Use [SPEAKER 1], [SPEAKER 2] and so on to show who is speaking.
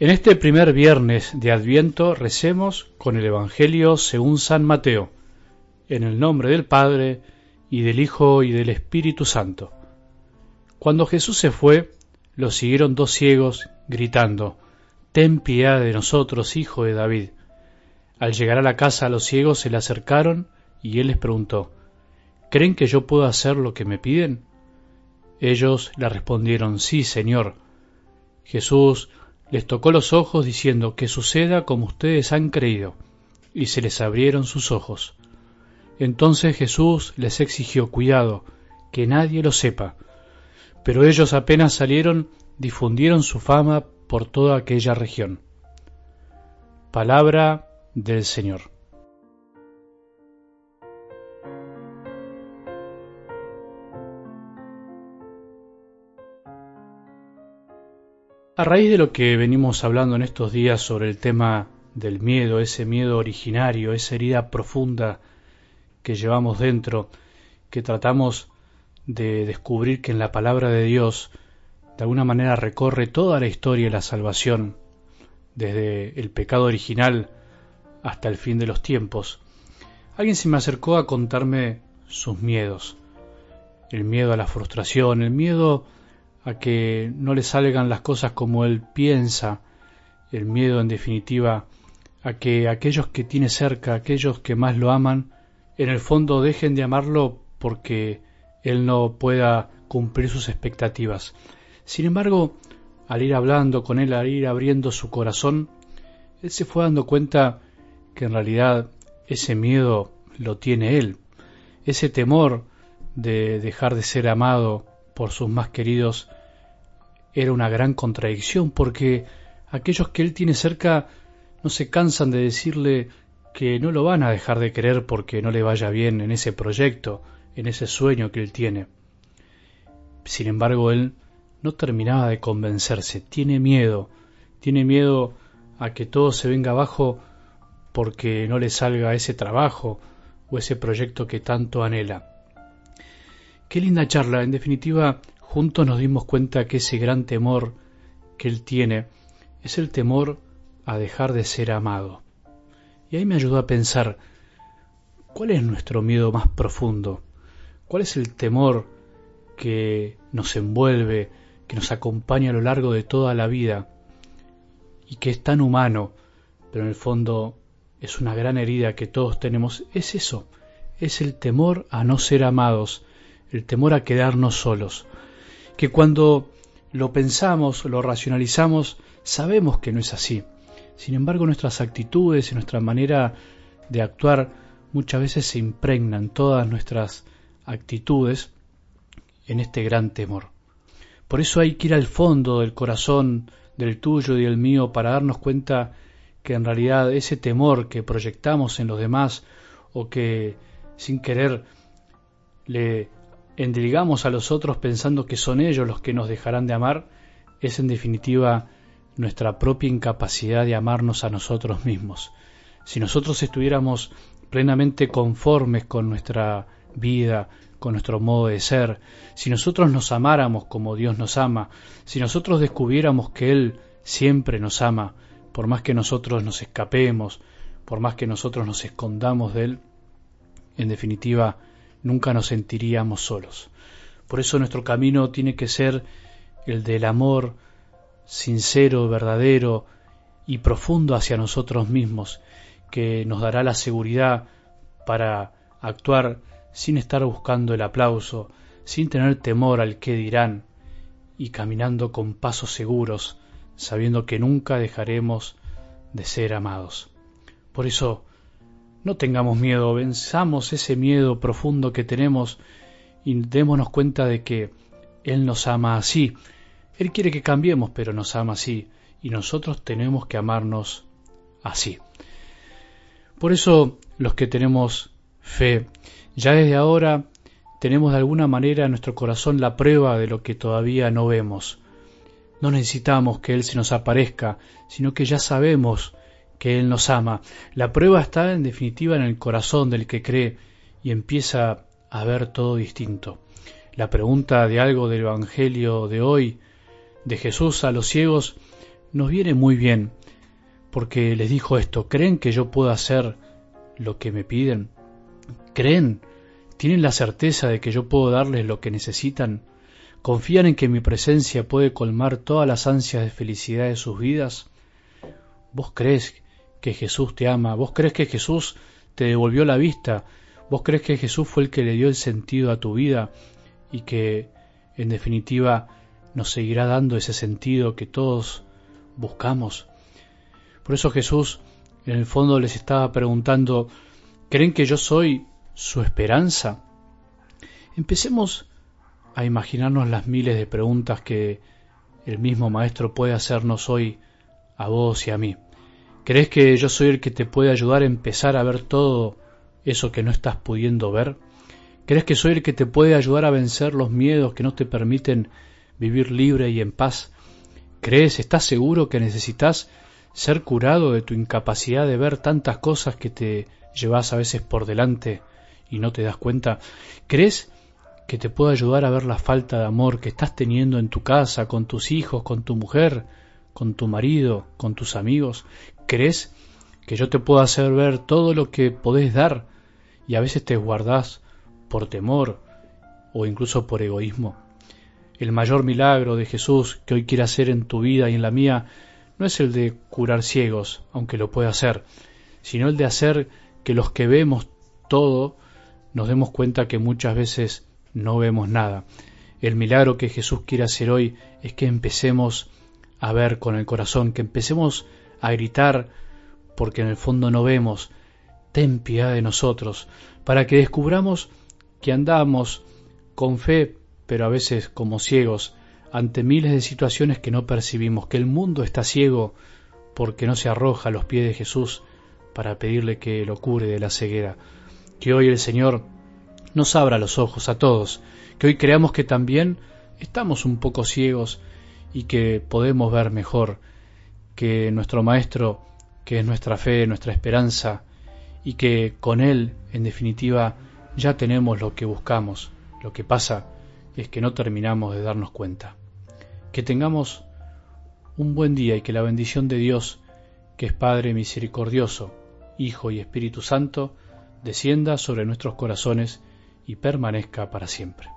[SPEAKER 1] En este primer viernes de Adviento recemos con el Evangelio según San Mateo, en el nombre del Padre, y del Hijo, y del Espíritu Santo. Cuando Jesús se fue, lo siguieron dos ciegos, gritando, Ten piedad de nosotros, hijo de David. Al llegar a la casa los ciegos se le acercaron, y él les preguntó, ¿Creen que yo puedo hacer lo que me piden? Ellos le respondieron, Sí, Señor. Jesús les tocó los ojos diciendo que suceda como ustedes han creído, y se les abrieron sus ojos. Entonces Jesús les exigió cuidado, que nadie lo sepa. Pero ellos apenas salieron, difundieron su fama por toda aquella región. Palabra del Señor. A raíz de lo que venimos hablando en estos días sobre el tema del miedo, ese miedo originario, esa herida profunda que llevamos dentro, que tratamos de descubrir que en la palabra de Dios de alguna manera recorre toda la historia de la salvación, desde el pecado original hasta el fin de los tiempos, alguien se me acercó a contarme sus miedos, el miedo a la frustración, el miedo a que no le salgan las cosas como él piensa, el miedo en definitiva a que aquellos que tiene cerca, aquellos que más lo aman, en el fondo dejen de amarlo porque él no pueda cumplir sus expectativas. Sin embargo, al ir hablando con él, al ir abriendo su corazón, él se fue dando cuenta que en realidad ese miedo lo tiene él, ese temor de dejar de ser amado por sus más queridos era una gran contradicción porque aquellos que él tiene cerca no se cansan de decirle que no lo van a dejar de querer porque no le vaya bien en ese proyecto, en ese sueño que él tiene. Sin embargo, él no terminaba de convencerse, tiene miedo, tiene miedo a que todo se venga abajo porque no le salga ese trabajo o ese proyecto que tanto anhela. Qué linda charla, en definitiva, juntos nos dimos cuenta que ese gran temor que él tiene es el temor a dejar de ser amado. Y ahí me ayudó a pensar, ¿cuál es nuestro miedo más profundo? ¿Cuál es el temor que nos envuelve, que nos acompaña a lo largo de toda la vida y que es tan humano, pero en el fondo es una gran herida que todos tenemos? Es eso, es el temor a no ser amados, el temor a quedarnos solos que cuando lo pensamos, lo racionalizamos, sabemos que no es así. Sin embargo, nuestras actitudes y nuestra manera de actuar muchas veces se impregnan todas nuestras actitudes en este gran temor. Por eso hay que ir al fondo del corazón del tuyo y del mío para darnos cuenta que en realidad ese temor que proyectamos en los demás o que sin querer le endilgamos a los otros pensando que son ellos los que nos dejarán de amar, es en definitiva nuestra propia incapacidad de amarnos a nosotros mismos. Si nosotros estuviéramos plenamente conformes con nuestra vida, con nuestro modo de ser, si nosotros nos amáramos como Dios nos ama, si nosotros descubriéramos que Él siempre nos ama, por más que nosotros nos escapemos, por más que nosotros nos escondamos de Él, en definitiva, nunca nos sentiríamos solos. Por eso nuestro camino tiene que ser el del amor sincero, verdadero y profundo hacia nosotros mismos, que nos dará la seguridad para actuar sin estar buscando el aplauso, sin tener temor al que dirán, y caminando con pasos seguros, sabiendo que nunca dejaremos de ser amados. Por eso, no tengamos miedo, venzamos ese miedo profundo que tenemos y démonos cuenta de que Él nos ama así. Él quiere que cambiemos, pero nos ama así y nosotros tenemos que amarnos así. Por eso los que tenemos fe, ya desde ahora tenemos de alguna manera en nuestro corazón la prueba de lo que todavía no vemos. No necesitamos que Él se nos aparezca, sino que ya sabemos que Él nos ama. La prueba está en definitiva en el corazón del que cree y empieza a ver todo distinto. La pregunta de algo del Evangelio de hoy, de Jesús a los ciegos, nos viene muy bien, porque les dijo esto, ¿creen que yo puedo hacer lo que me piden? ¿Creen? ¿Tienen la certeza de que yo puedo darles lo que necesitan? ¿Confían en que mi presencia puede colmar todas las ansias de felicidad de sus vidas? ¿Vos crees que Jesús te ama? ¿Vos crees que Jesús te devolvió la vista? ¿Vos crees que Jesús fue el que le dio el sentido a tu vida y que, en definitiva, nos seguirá dando ese sentido que todos buscamos? Por eso Jesús, en el fondo, les estaba preguntando, ¿creen que yo soy su esperanza? Empecemos a imaginarnos las miles de preguntas que el mismo Maestro puede hacernos hoy a vos y a mí. ¿Crees que yo soy el que te puede ayudar a empezar a ver todo eso que no estás pudiendo ver? ¿Crees que soy el que te puede ayudar a vencer los miedos que no te permiten vivir libre y en paz? ¿Crees, estás seguro que necesitas ser curado de tu incapacidad de ver tantas cosas que te llevas a veces por delante y no te das cuenta? ¿Crees que te puedo ayudar a ver la falta de amor que estás teniendo en tu casa, con tus hijos, con tu mujer, con tu marido, con tus amigos? ¿Crees que yo te puedo hacer ver todo lo que podés dar y a veces te guardás por temor o incluso por egoísmo? El mayor milagro de Jesús que hoy quiere hacer en tu vida y en la mía no es el de curar ciegos, aunque lo pueda hacer, sino el de hacer que los que vemos todo nos demos cuenta que muchas veces no vemos nada. El milagro que Jesús quiere hacer hoy es que empecemos a ver con el corazón, que empecemos a gritar porque en el fondo no vemos. Ten piedad de nosotros, para que descubramos que andamos con fe, pero a veces como ciegos, ante miles de situaciones que no percibimos, que el mundo está ciego porque no se arroja a los pies de Jesús para pedirle que lo cure de la ceguera. Que hoy el Señor nos abra los ojos a todos, que hoy creamos que también estamos un poco ciegos y que podemos ver mejor, que nuestro Maestro, que es nuestra fe, nuestra esperanza, y que con Él, en definitiva, ya tenemos lo que buscamos. Lo que pasa es que no terminamos de darnos cuenta. Que tengamos un buen día y que la bendición de Dios, que es Padre misericordioso, Hijo y Espíritu Santo, descienda sobre nuestros corazones y permanezca para siempre.